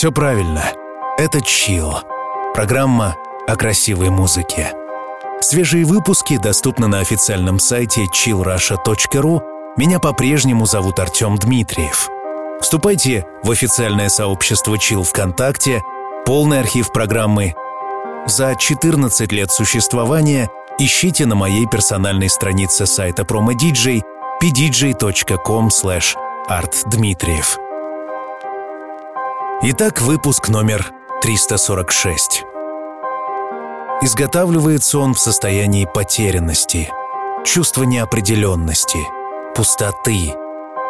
Все правильно. Это «Чил». Программа о красивой музыке. Свежие выпуски доступны на официальном сайте chillrusha.ru. Меня по-прежнему зовут Артем Дмитриев. Вступайте в официальное сообщество Chill ВКонтакте, полный архив программы. За 14 лет существования ищите на моей персональной странице сайта PromoDJ pdj.com slash artdmitriev. Итак, выпуск номер 346. Изготавливается он в состоянии потерянности, чувства неопределенности, пустоты,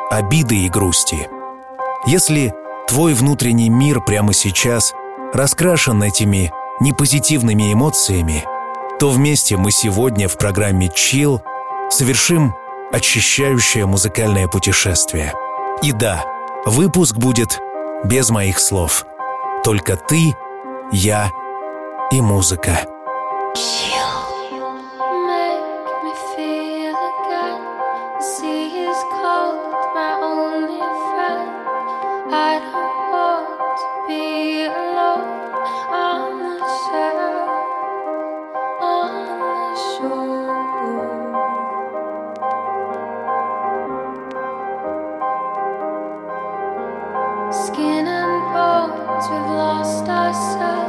обиды и грусти. Если твой внутренний мир прямо сейчас раскрашен этими непозитивными эмоциями, то вместе мы сегодня в программе Chill совершим очищающее музыкальное путешествие. И да, выпуск будет без моих слов. Только ты, я и музыка. we've yourself.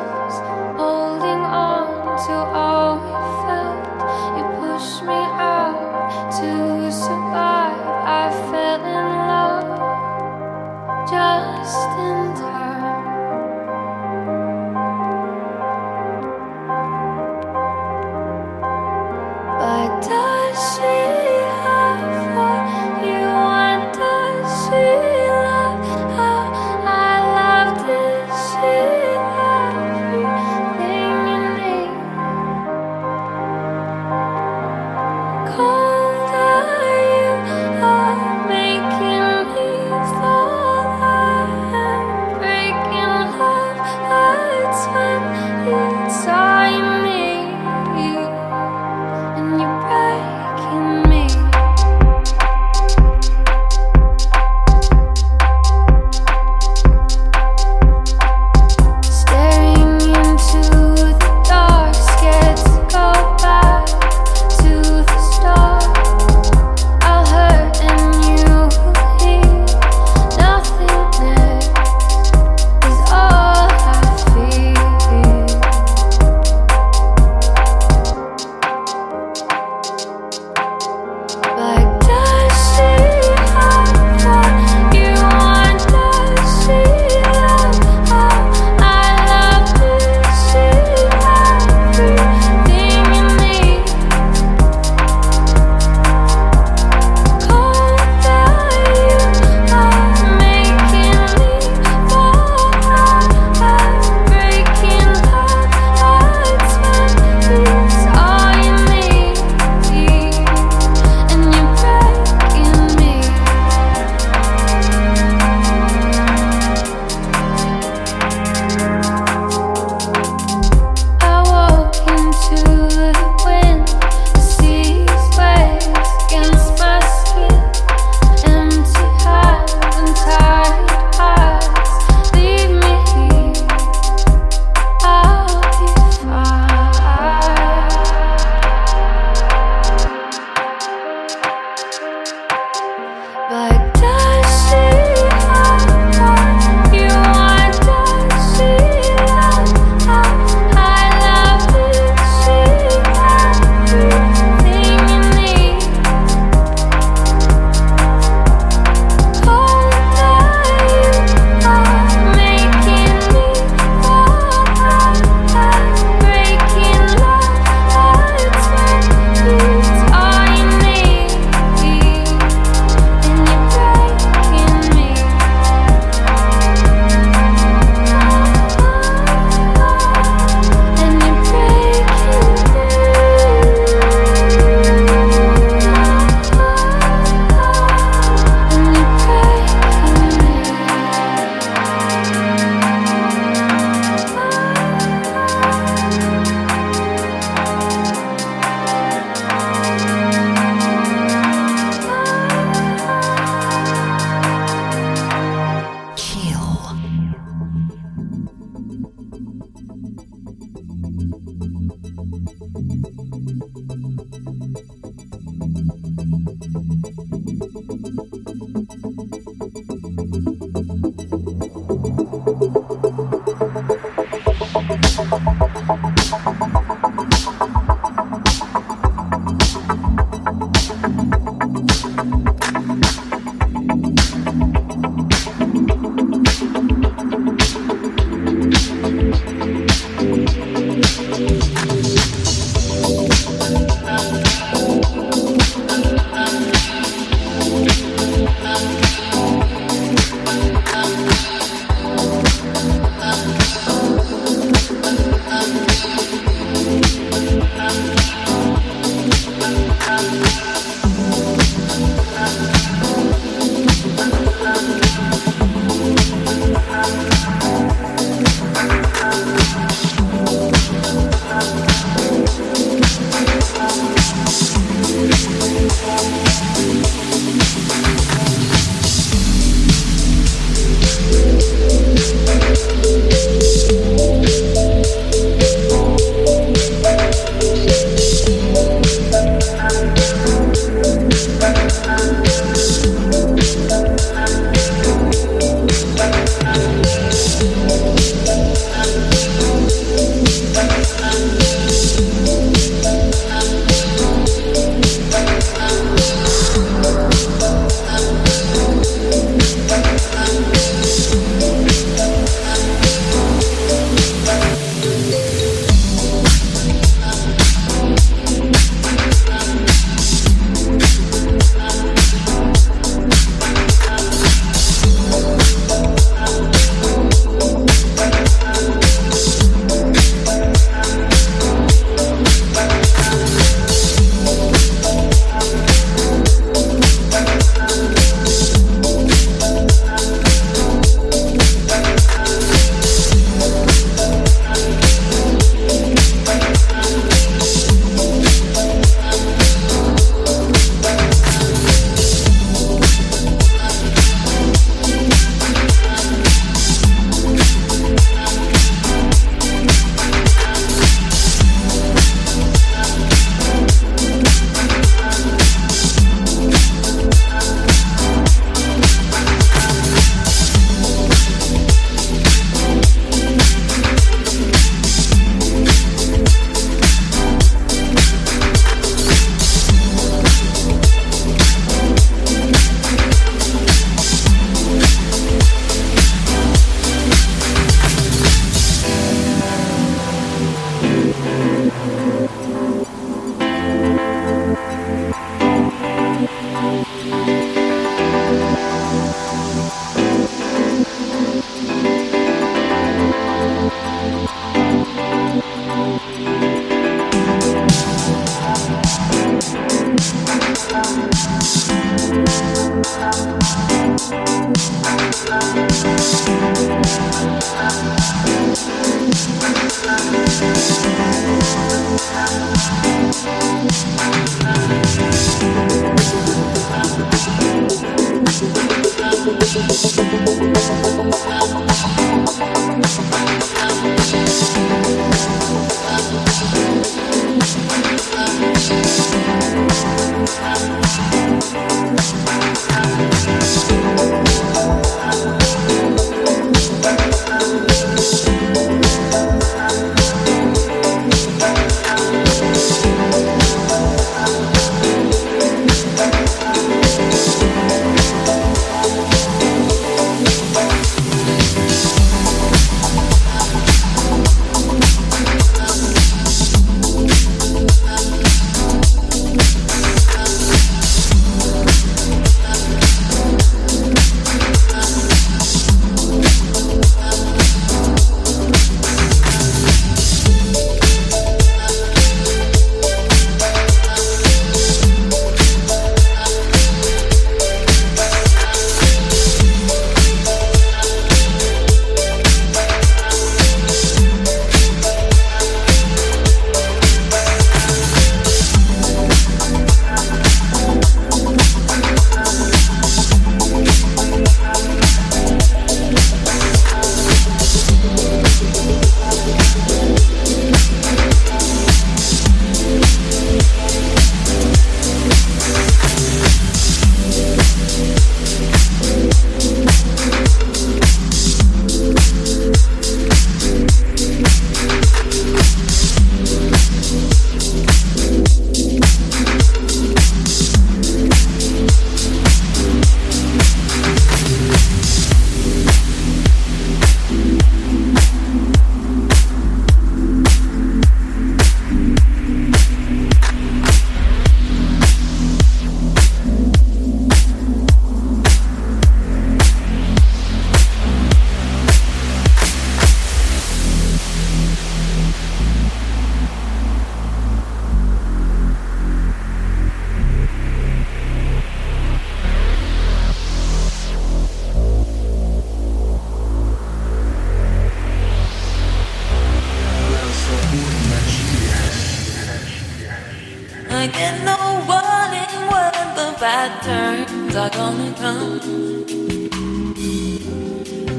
Like in no warning when the bad turns are gonna come.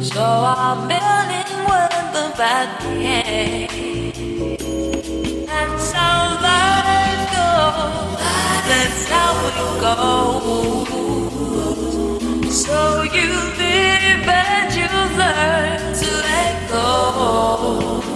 So I'm building when the bad behaves. That's how life goes. That's how it goes. So you live and you learn to let go.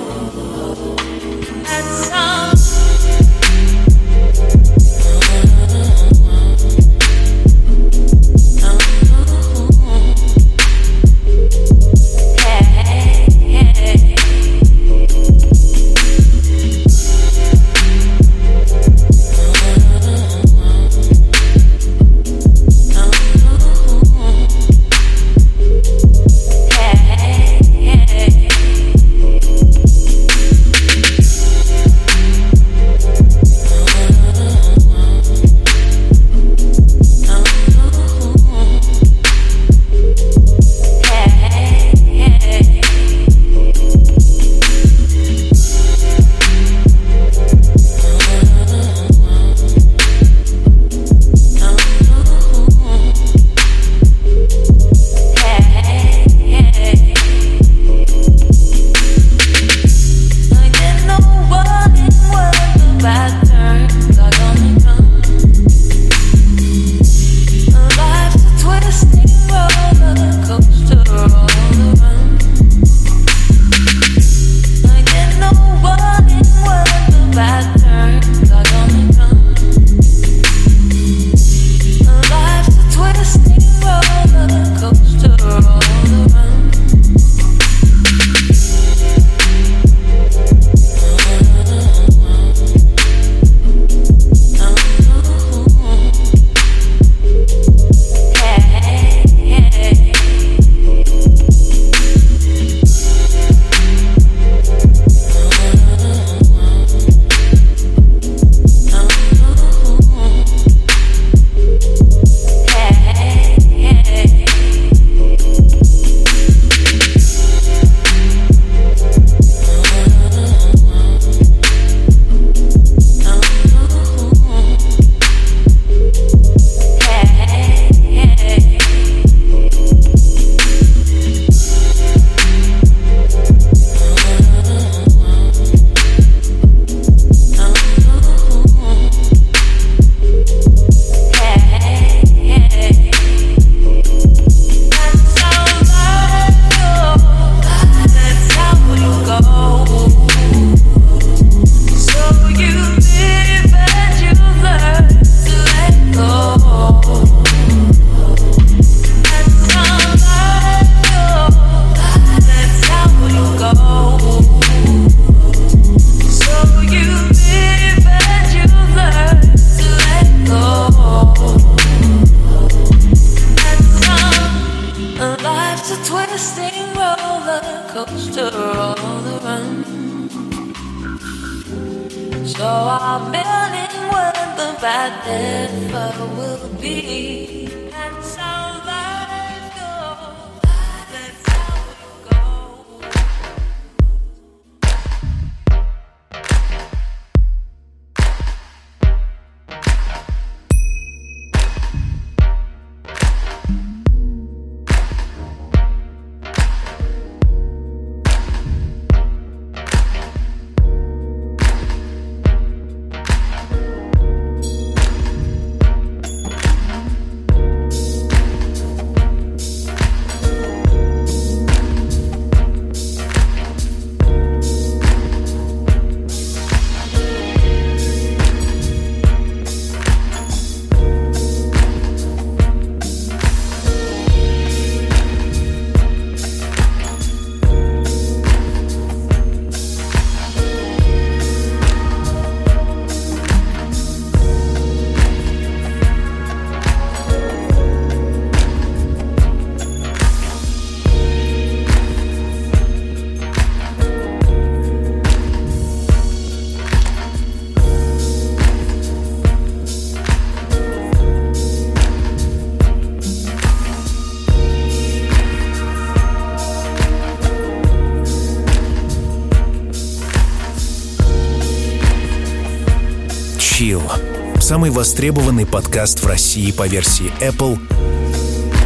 Самый востребованный подкаст в России по версии Apple.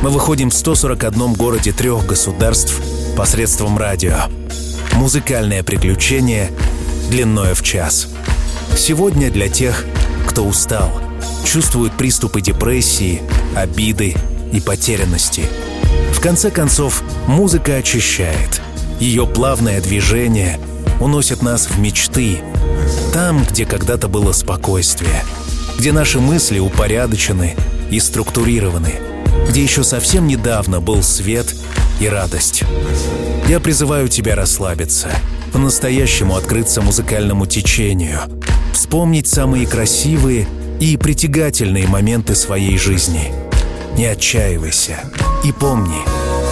Мы выходим в 141 городе трех государств посредством радио. Музыкальное приключение длинное в час. Сегодня для тех, кто устал, чувствует приступы депрессии, обиды и потерянности. В конце концов, музыка очищает. Ее плавное движение уносит нас в мечты, там, где когда-то было спокойствие — где наши мысли упорядочены и структурированы, где еще совсем недавно был свет и радость. Я призываю тебя расслабиться, по-настоящему открыться музыкальному течению, вспомнить самые красивые и притягательные моменты своей жизни. Не отчаивайся и помни,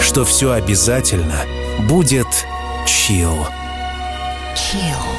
что все обязательно будет чил. Chill.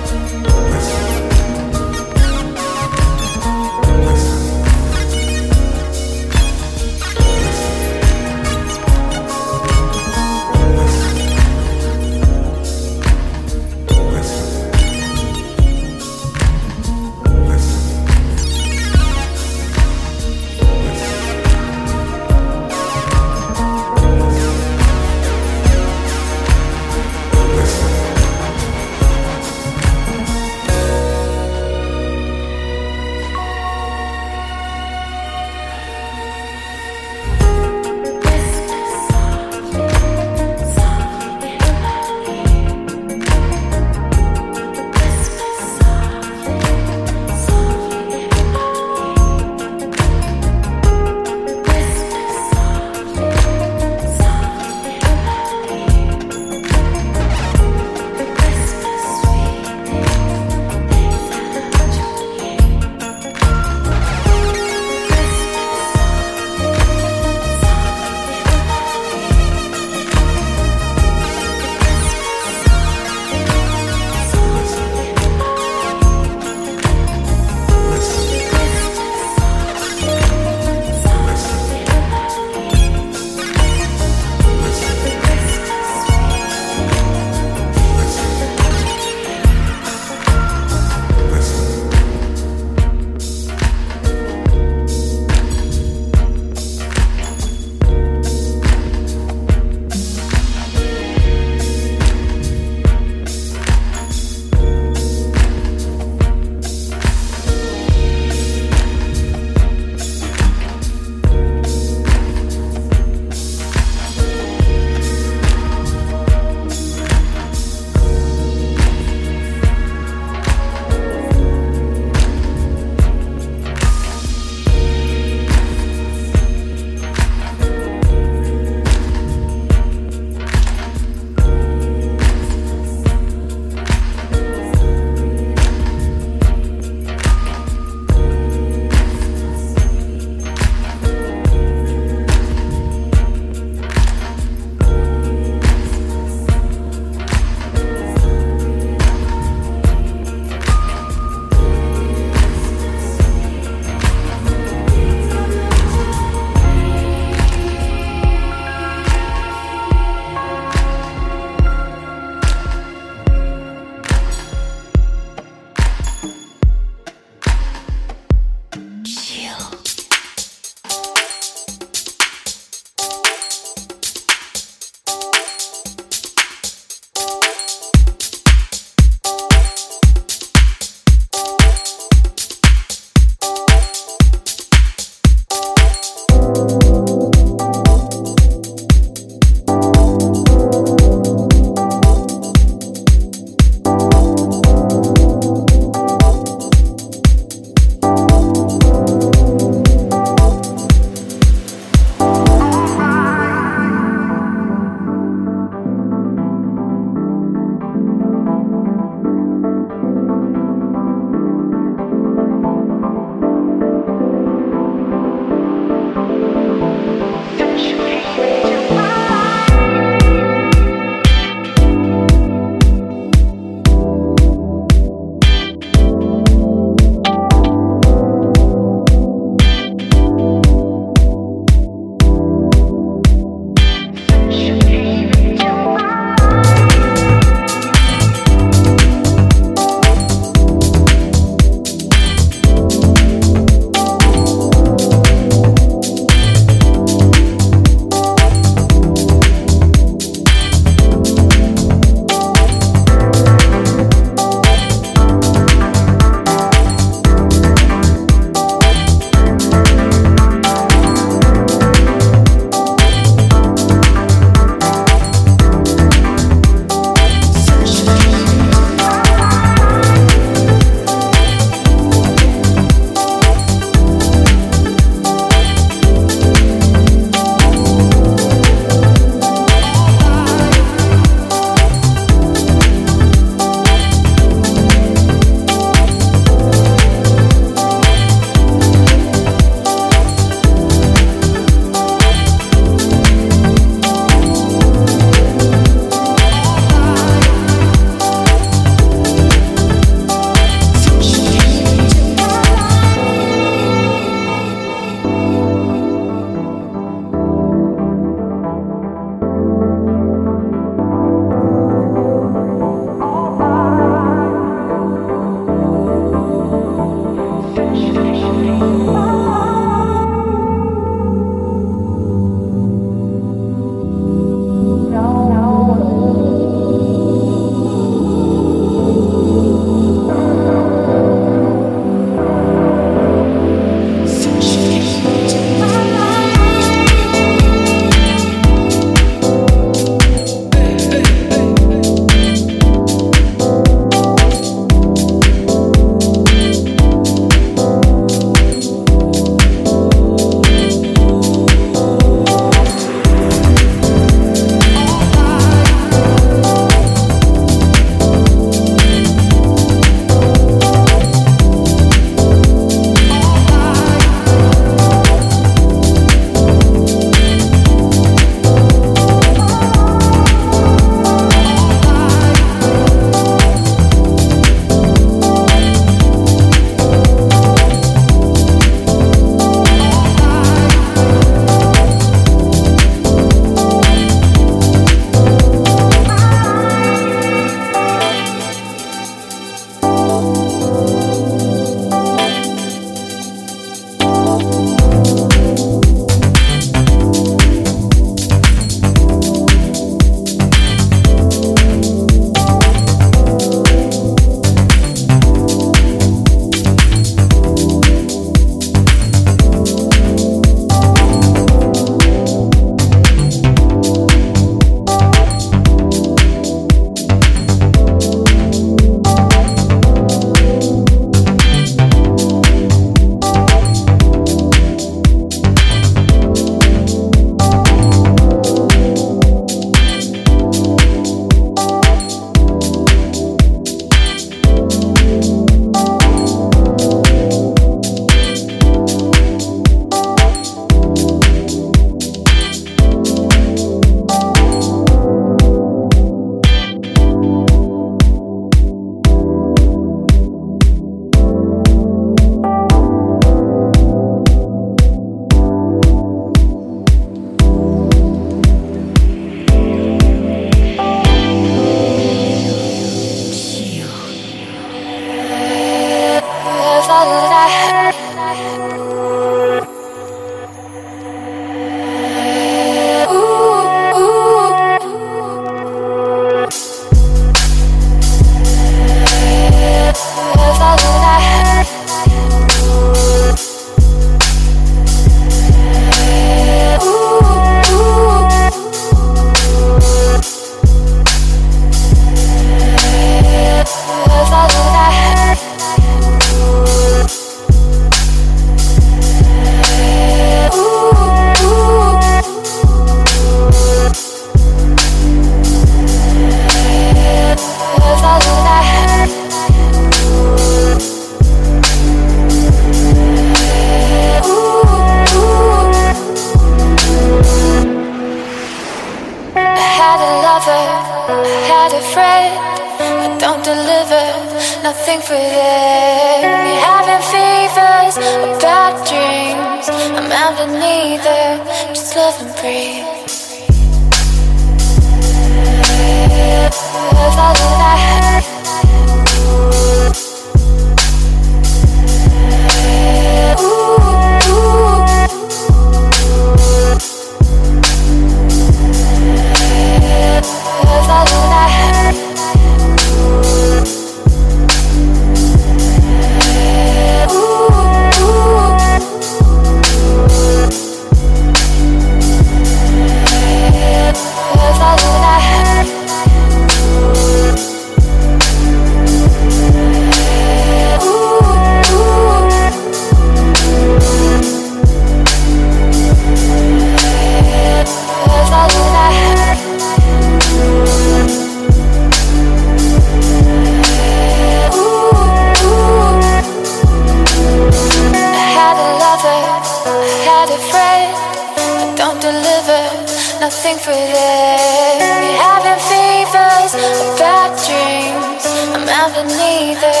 breathing. You're having fevers or bad dreams. I'm having neither.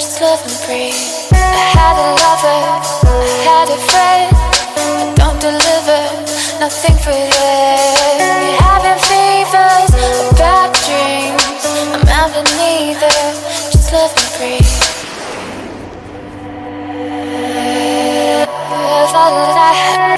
Just love and breathe. I had a lover, I had a friend, I don't deliver. Nothing for them. You're having fevers or bad dreams. I'm having neither. Just love and breathe. I thought that I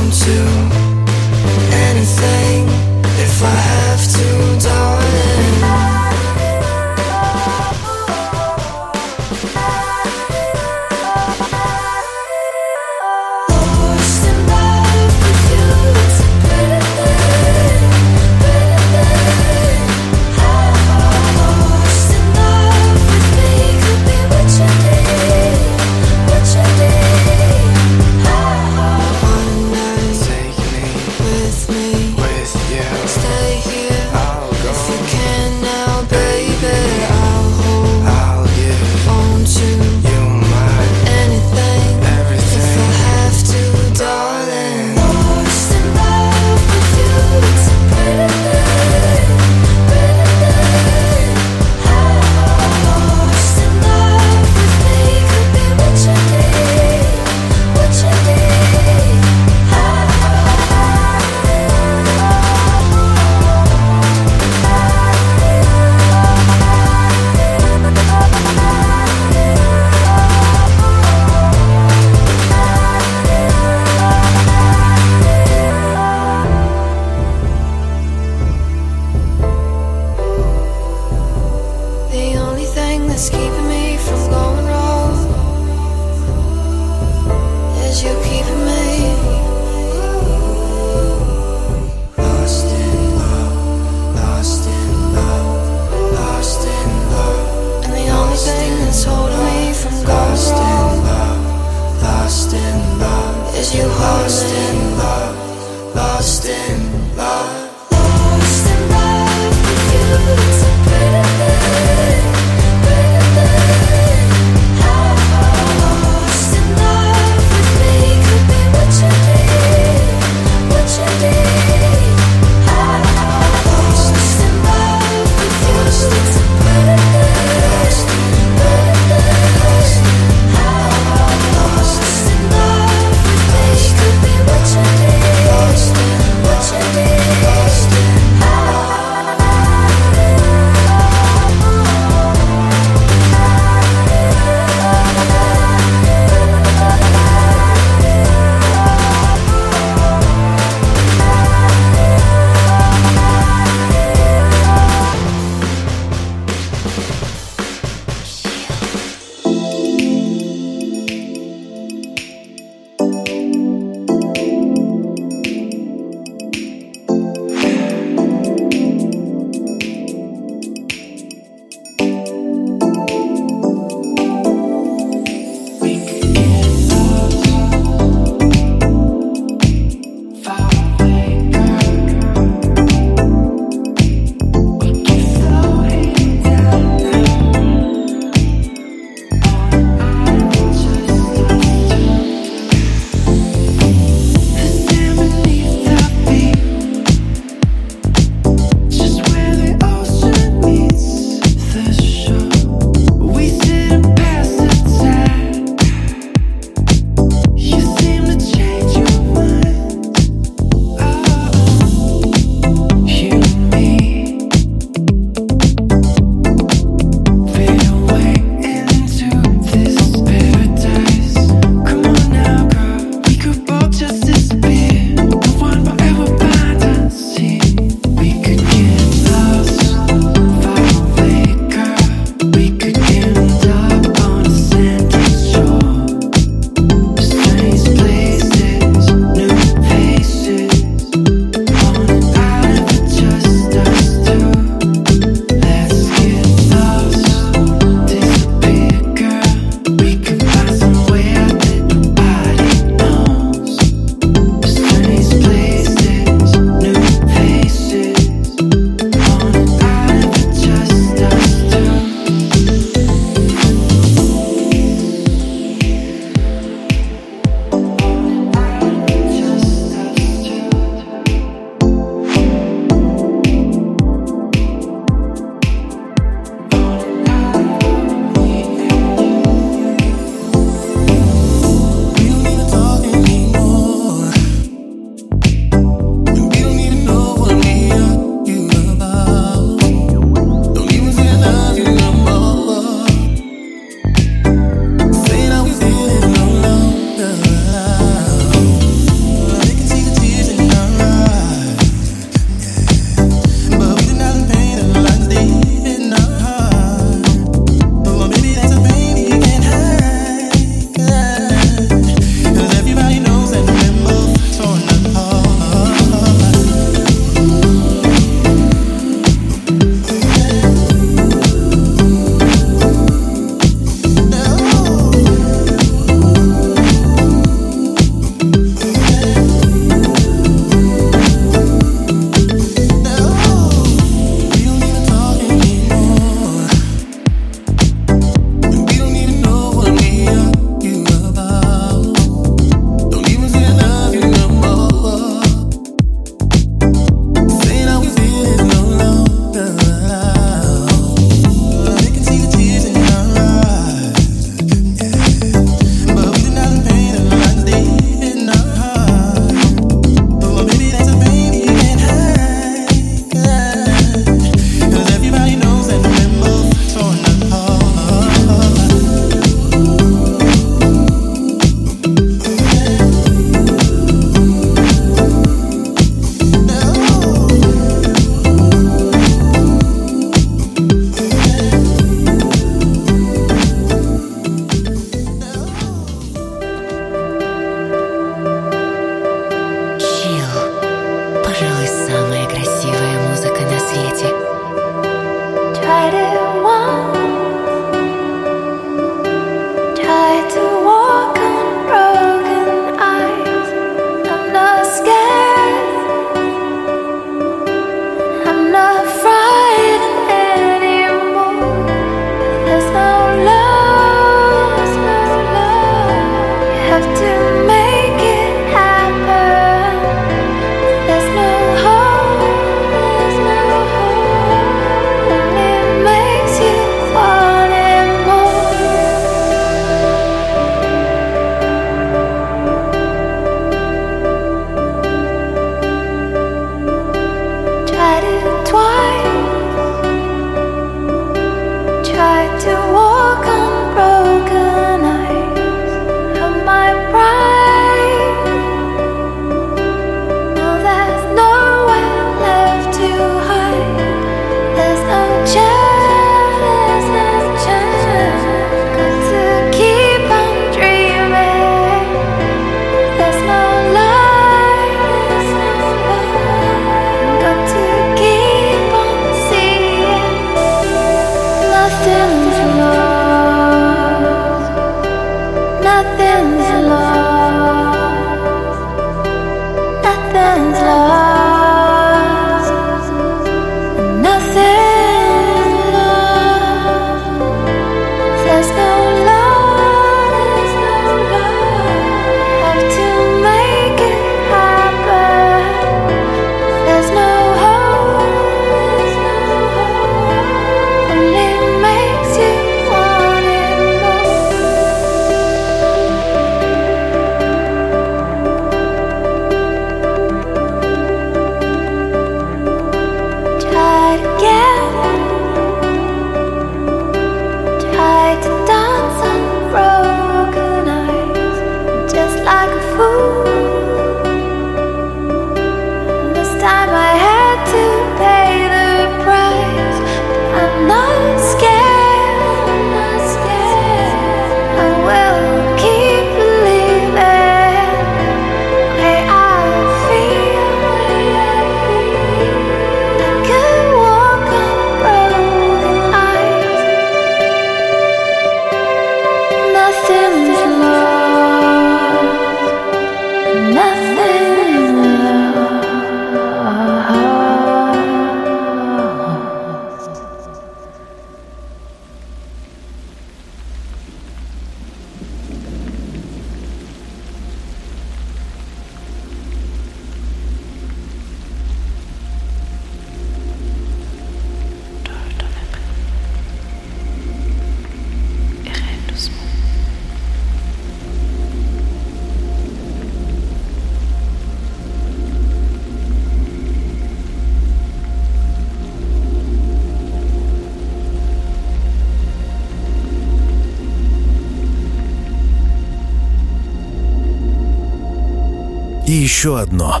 и еще одно.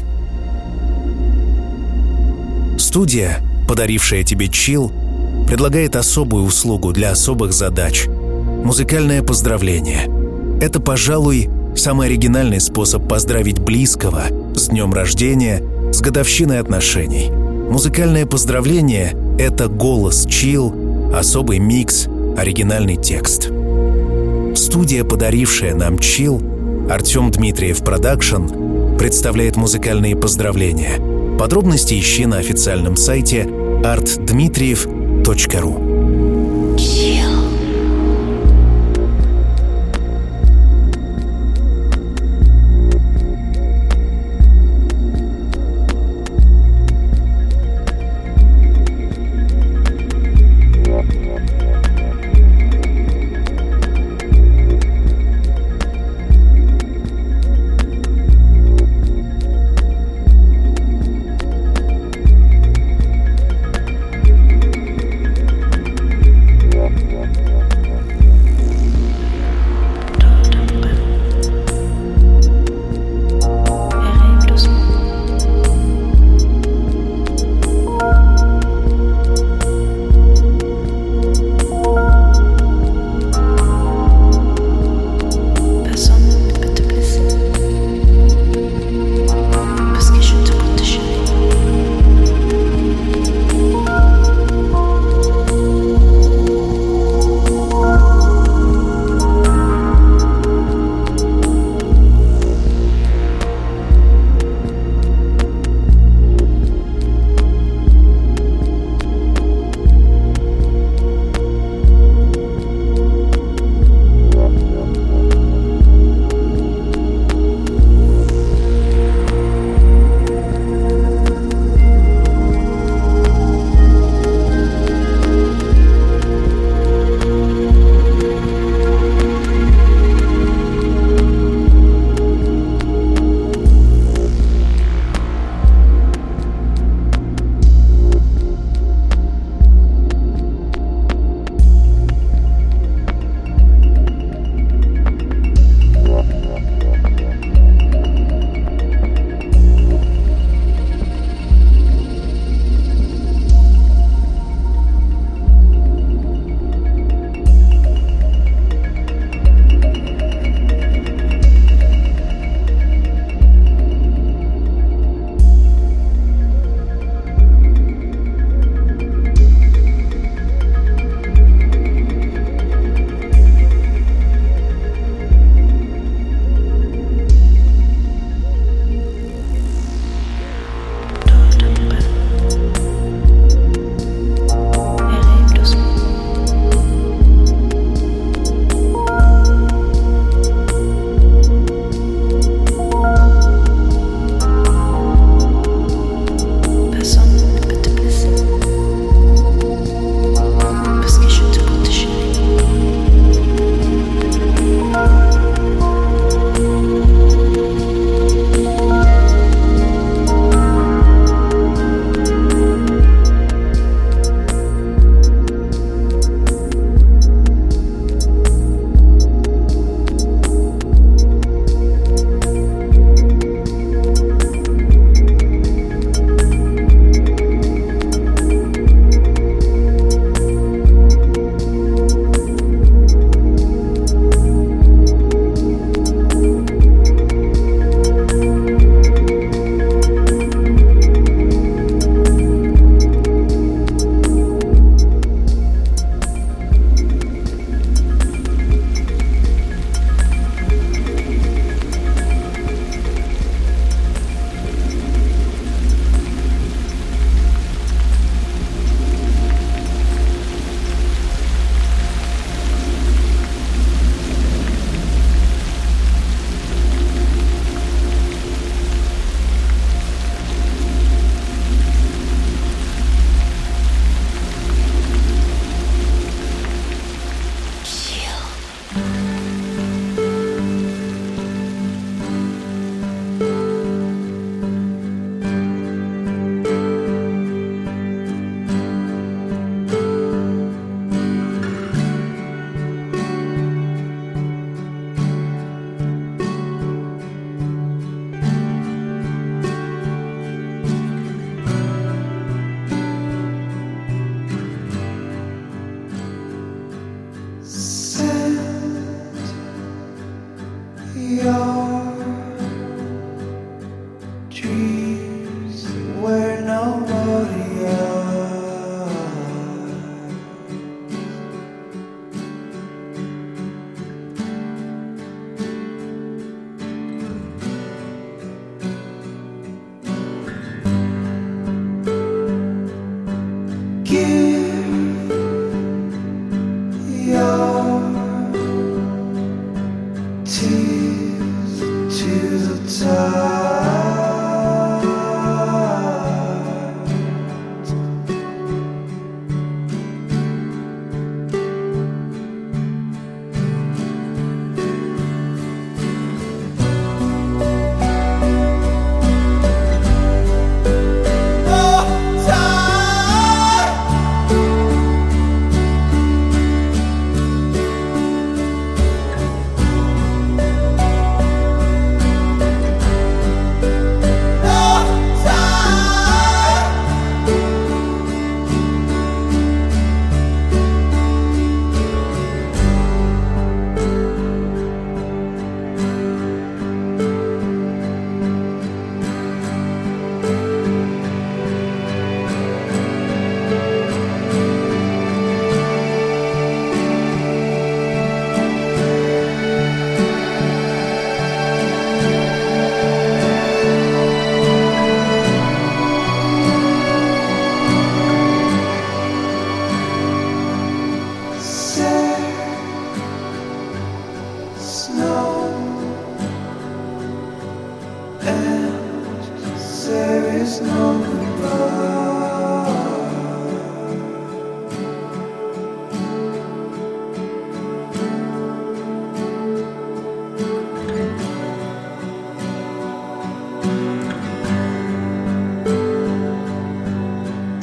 Студия, подарившая тебе чил, предлагает особую услугу для особых задач – музыкальное поздравление. Это, пожалуй, самый оригинальный способ поздравить близкого с днем рождения, с годовщиной отношений. Музыкальное поздравление – это голос чил, особый микс, оригинальный текст. Студия, подарившая нам chill, Артем Дмитриев Продакшн, представляет музыкальные поздравления. Подробности ищи на официальном сайте artdmitriev.ru.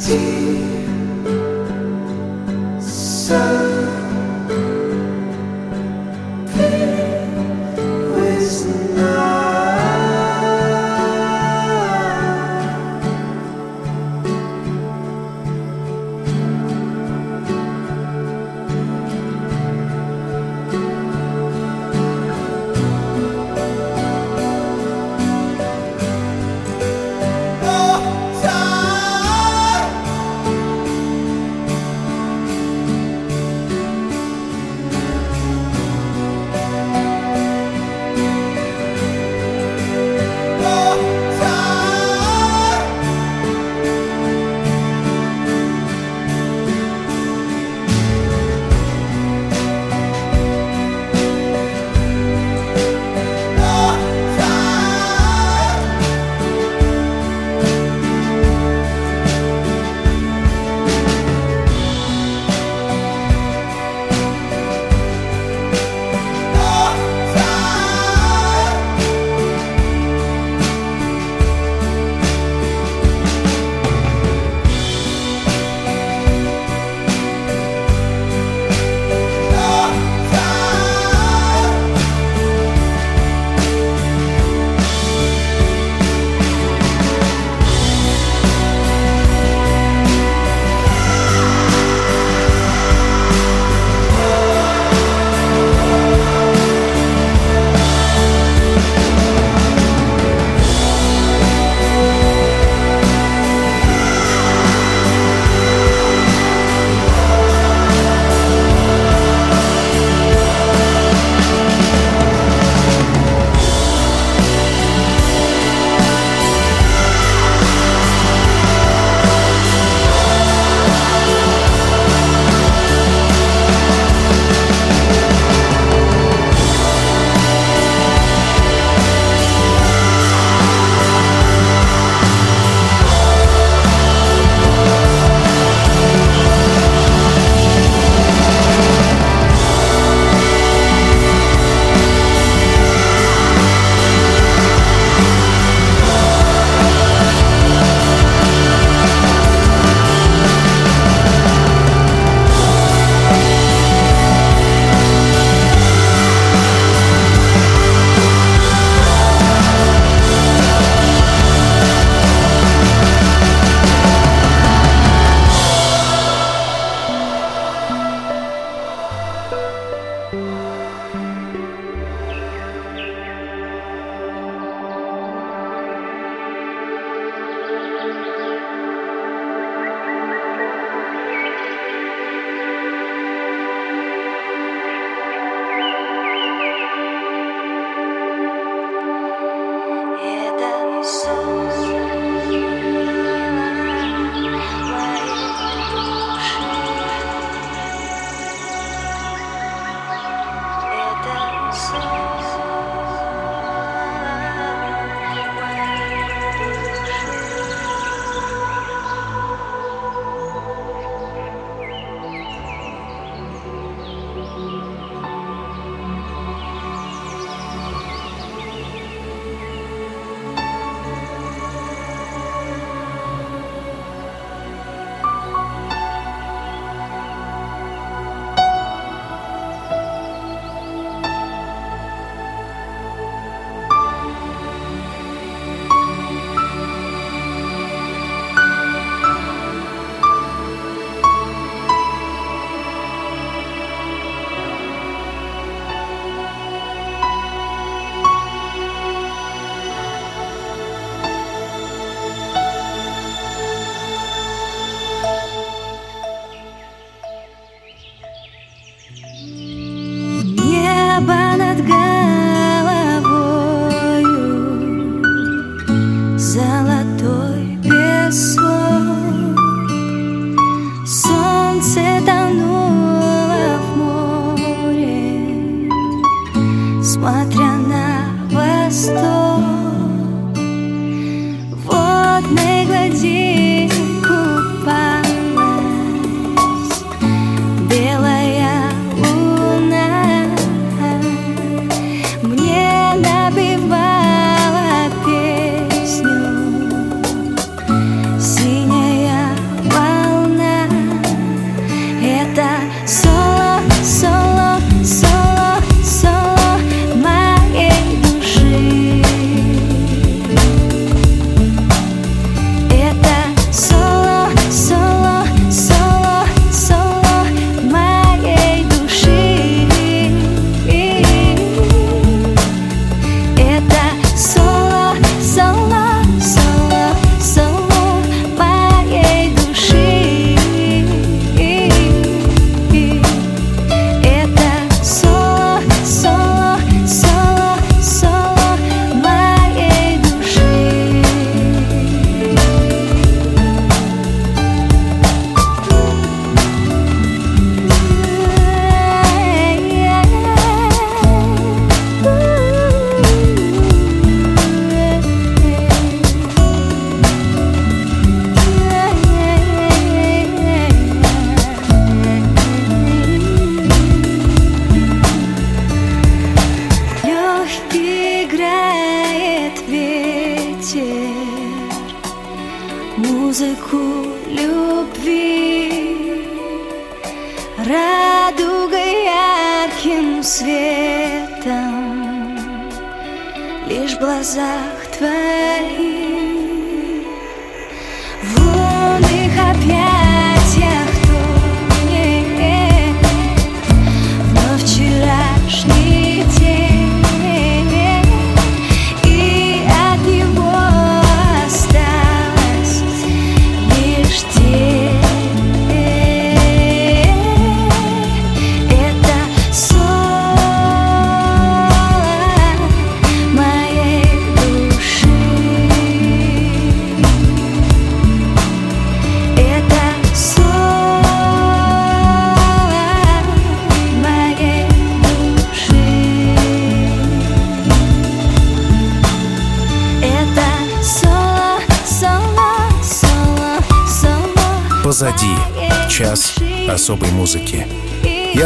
tea.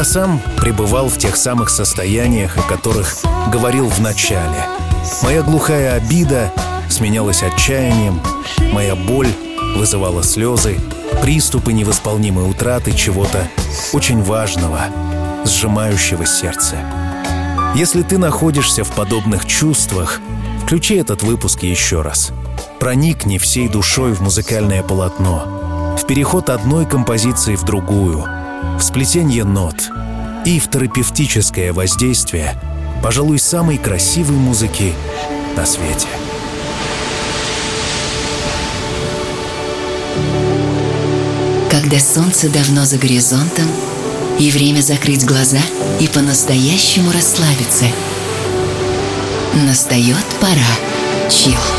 Сам пребывал в тех самых состояниях, о которых говорил в начале. Моя глухая обида сменялась отчаянием, моя боль вызывала слезы, приступы невосполнимой утраты чего-то очень важного, сжимающего сердце. Если ты находишься в подобных чувствах, включи этот выпуск еще раз. Проникни всей душой в музыкальное полотно — в переход одной композиции в другую, сплетение нот и в терапевтическое воздействие, пожалуй, самой красивой музыки на свете. Когда солнце давно за горизонтом, и время закрыть глаза и по-настоящему расслабиться. Настает пора. Чил.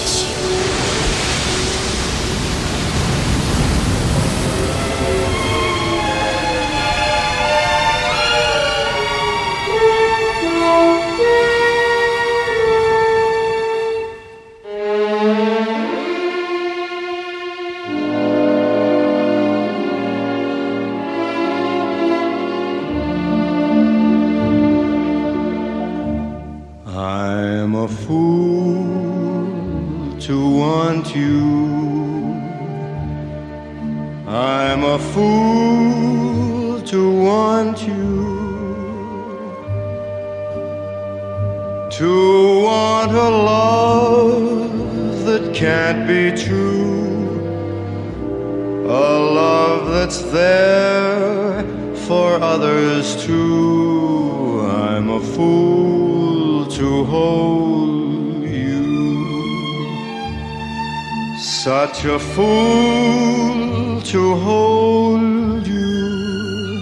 to hold you,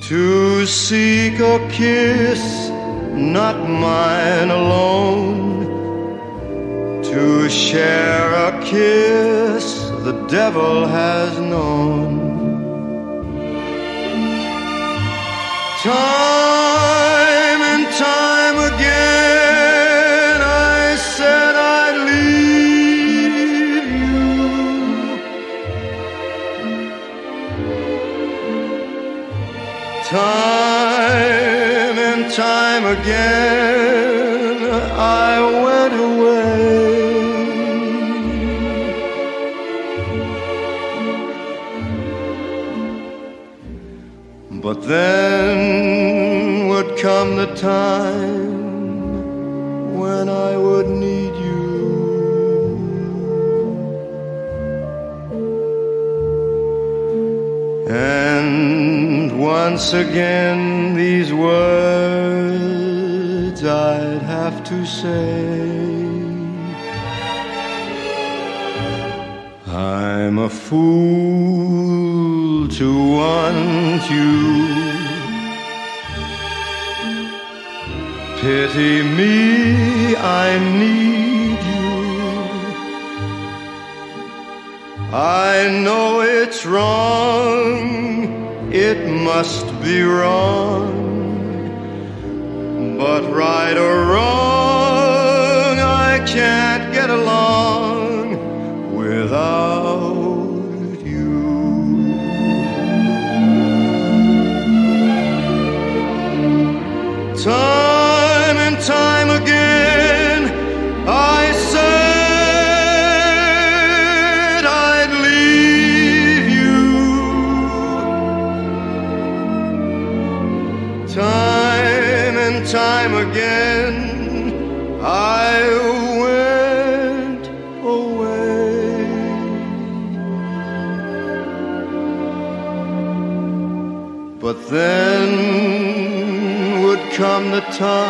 to seek a kiss not mine alone, to share a kiss the devil has known. Time and time Time and time again, I went away. But then would come the time once again, these words I'd have to say. I'm a fool to want you. Pity me, I need you. I know it's wrong, it must be wrong. But right or wrong, I can't get along without you. Time time